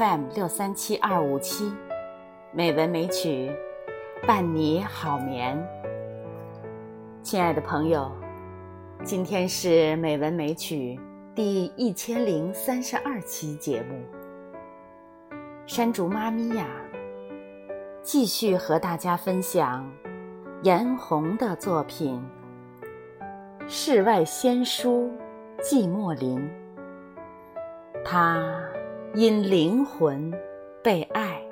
FM 六三七二五七，美文美曲，伴你好眠。亲爱的朋友，今天是美文美曲第一千零三十二期节目。山竹妈咪呀，继续和大家分享颜红的作品《世外仙书寂寞林》。他因灵魂被爱，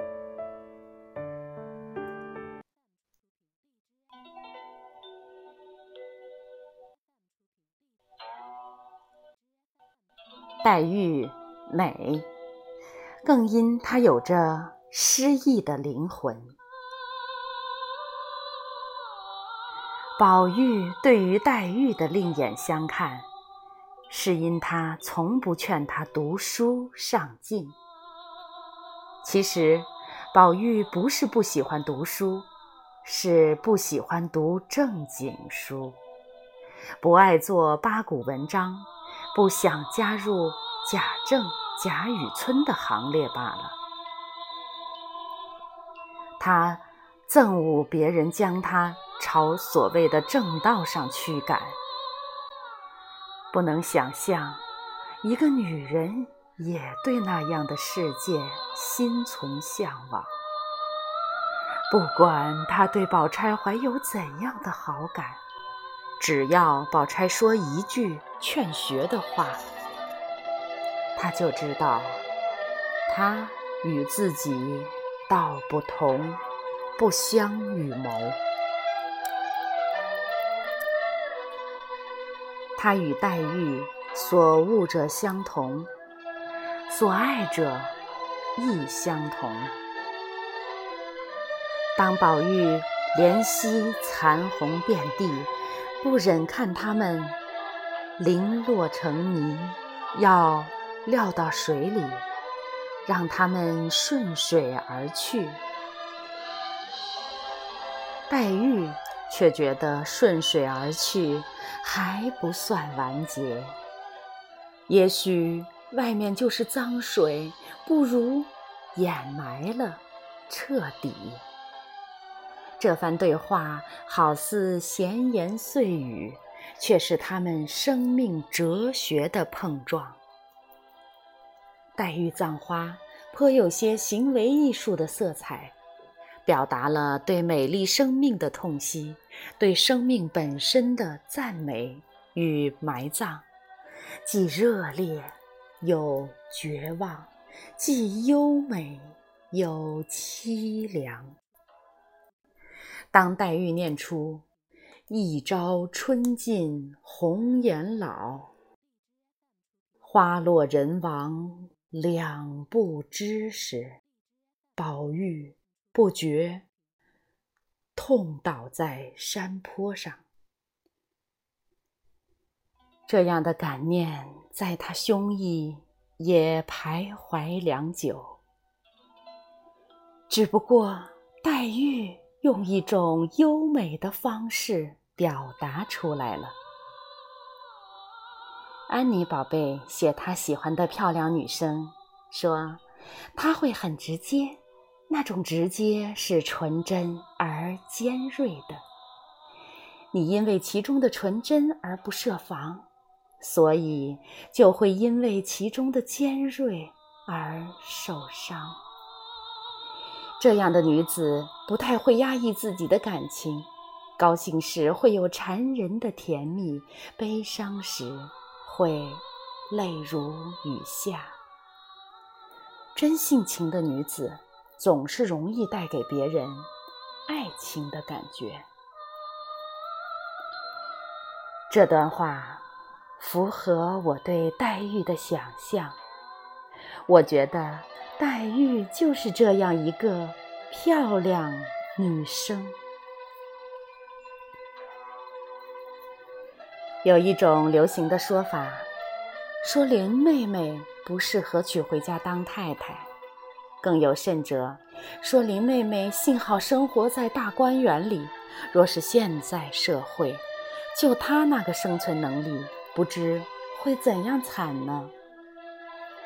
黛玉美，更因她有着诗意的灵魂。宝玉对于黛玉的另眼相看。是因他从不劝他读书上进。其实，宝玉不是不喜欢读书，是不喜欢读正经书，不爱做八股文章，不想加入贾政、贾雨村的行列罢了。他憎恶别人将他朝所谓的正道上驱赶。不能想象，一个女人也对那样的世界心存向往。不管她对宝钗怀有怎样的好感，只要宝钗说一句劝学的话，她就知道，她与自己道不同，不相与谋。他与黛玉所恶者相同，所爱者亦相同。当宝玉怜惜残红遍地，不忍看他们零落成泥，要撂到水里，让他们顺水而去，黛玉却觉得顺水而去。还不算完结，也许外面就是脏水，不如掩埋了，彻底。这番对话好似闲言碎语，却是他们生命哲学的碰撞。黛玉葬花颇有些行为艺术的色彩。表达了对美丽生命的痛惜，对生命本身的赞美与埋葬，既热烈又绝望，既优美又凄凉。当黛玉念出“一朝春尽红颜老，花落人亡两不知”时，宝玉。不觉痛倒在山坡上，这样的感念在他胸臆也徘徊良久。只不过黛玉用一种优美的方式表达出来了。安妮宝贝写她喜欢的漂亮女生，说她会很直接。那种直接是纯真而尖锐的，你因为其中的纯真而不设防，所以就会因为其中的尖锐而受伤。这样的女子不太会压抑自己的感情，高兴时会有缠人的甜蜜，悲伤时会泪如雨下。真性情的女子。总是容易带给别人爱情的感觉。这段话符合我对黛玉的想象。我觉得黛玉就是这样一个漂亮女生。有一种流行的说法，说林妹妹不适合娶回家当太太。更有甚者，说林妹妹幸好生活在大观园里，若是现在社会，就她那个生存能力，不知会怎样惨呢？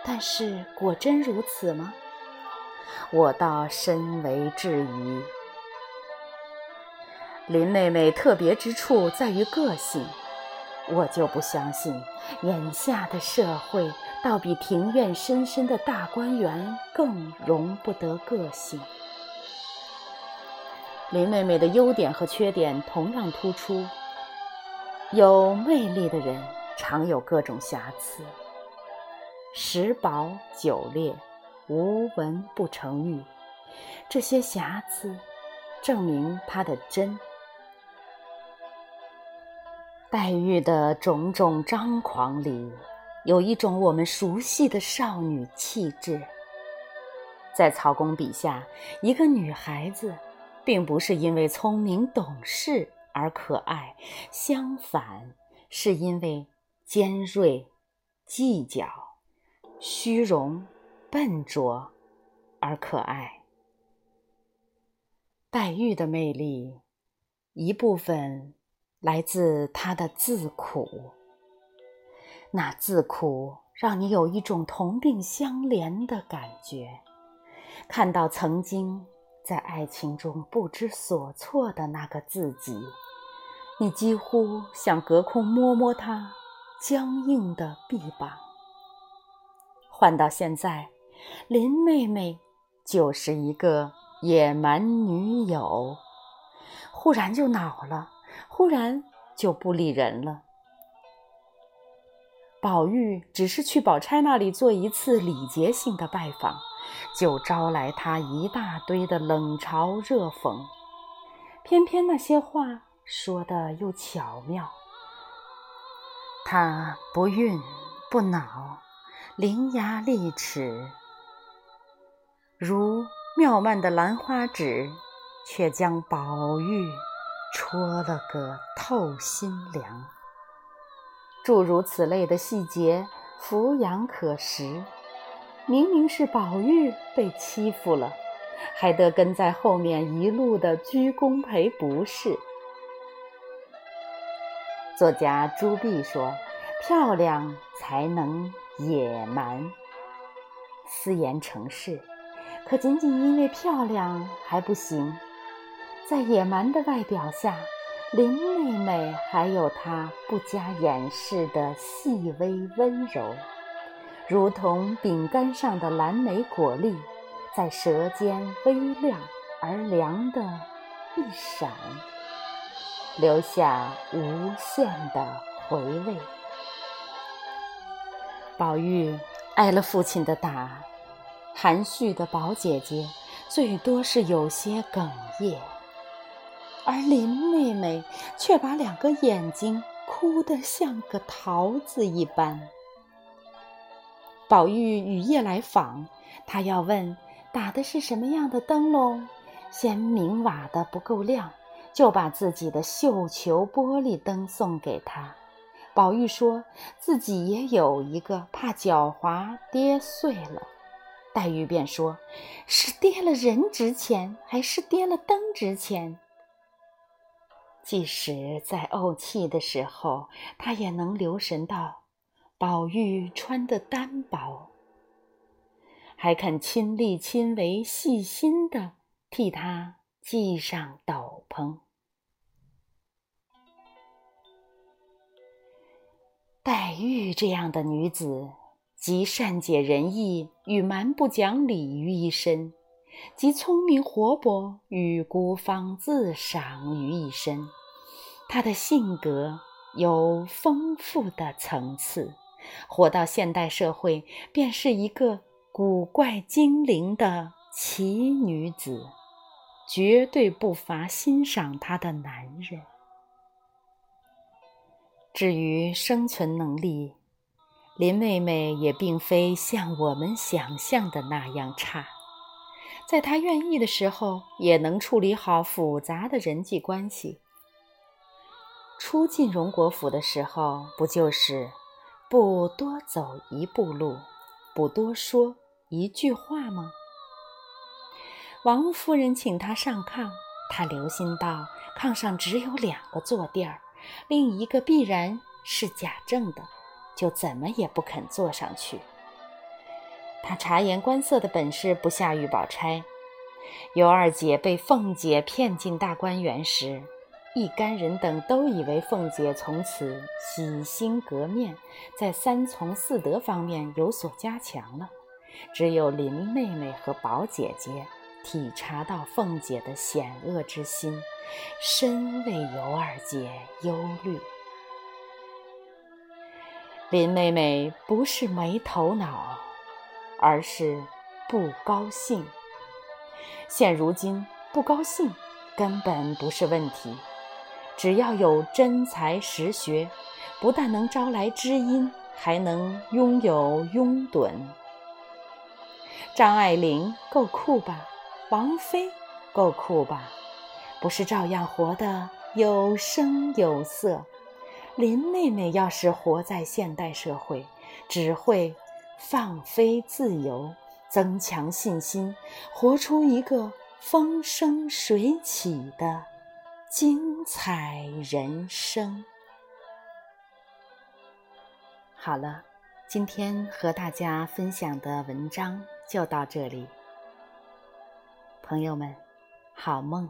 但是果真如此吗？我倒深为质疑。林妹妹特别之处在于个性，我就不相信眼下的社会倒比庭院深深的大观园更容不得个性。林妹妹的优点和缺点同样突出，有魅力的人常有各种瑕疵，食饱酒烈，无纹不成玉，这些瑕疵证明她的真。黛玉的种种张狂里，有一种我们熟悉的少女气质。在曹公笔下，一个女孩子，并不是因为聪明懂事而可爱，相反，是因为尖锐、计较、虚荣、笨拙而可爱。黛玉的魅力，一部分。来自她的自苦，那自苦让你有一种同病相怜的感觉。看到曾经在爱情中不知所措的那个自己，你几乎想隔空摸摸他僵硬的臂膀。换到现在，林妹妹就是一个野蛮女友，忽然就恼了。忽然就不理人了。宝玉只是去宝钗那里做一次礼节性的拜访，就招来他一大堆的冷嘲热讽。偏偏那些话说的又巧妙，他不愠不恼，伶牙俐齿，如妙曼的兰花指，却将宝玉。戳了个透心凉，诸如此类的细节，俯仰可识。明明是宝玉被欺负了，还得跟在后面一路的鞠躬赔不是。作家朱碧说：“漂亮才能野蛮。”私言成事，可仅仅因为漂亮还不行。在野蛮的外表下，林妹妹还有她不加掩饰的细微温柔，如同饼干上的蓝莓果粒，在舌尖微亮而凉的一闪，留下无限的回味。宝玉挨了父亲的打，含蓄的宝姐姐最多是有些哽咽。而林妹妹却把两个眼睛哭得像个桃子一般。宝玉雨夜来访，他要问打的是什么样的灯笼，嫌明瓦的不够亮，就把自己的绣球玻璃灯送给他。宝玉说自己也有一个，怕脚滑跌碎了。黛玉便说：“是跌了人值钱，还是跌了灯值钱？”即使在怄气的时候，他也能留神到宝玉穿的单薄，还肯亲力亲为、细心的替他系上斗篷。黛玉这样的女子，集善解人意与蛮不讲理于一身。集聪明活泼与孤芳自赏于一身，她的性格有丰富的层次，活到现代社会，便是一个古怪精灵的奇女子，绝对不乏欣赏她的男人。至于生存能力，林妹妹也并非像我们想象的那样差。在他愿意的时候，也能处理好复杂的人际关系。初进荣国府的时候，不就是不多走一步路，不多说一句话吗？王夫人请他上炕，他留心到炕上只有两个坐垫儿，另一个必然是贾政的，就怎么也不肯坐上去。他察言观色的本事不下于宝钗。尤二姐被凤姐骗进大观园时，一干人等都以为凤姐从此洗心革面，在三从四德方面有所加强了。只有林妹妹和宝姐姐体察到凤姐的险恶之心，深为尤二姐忧虑。林妹妹不是没头脑，而是不高兴。现如今不高兴根本不是问题，只要有真才实学，不但能招来知音，还能拥有拥趸。张爱玲够酷吧？王菲够酷吧？不是照样活得有声有色？林妹妹要是活在现代社会，只会放飞自由，增强信心，活出一个风生水起的精彩人生。好了，今天和大家分享的文章就到这里，朋友们，好梦。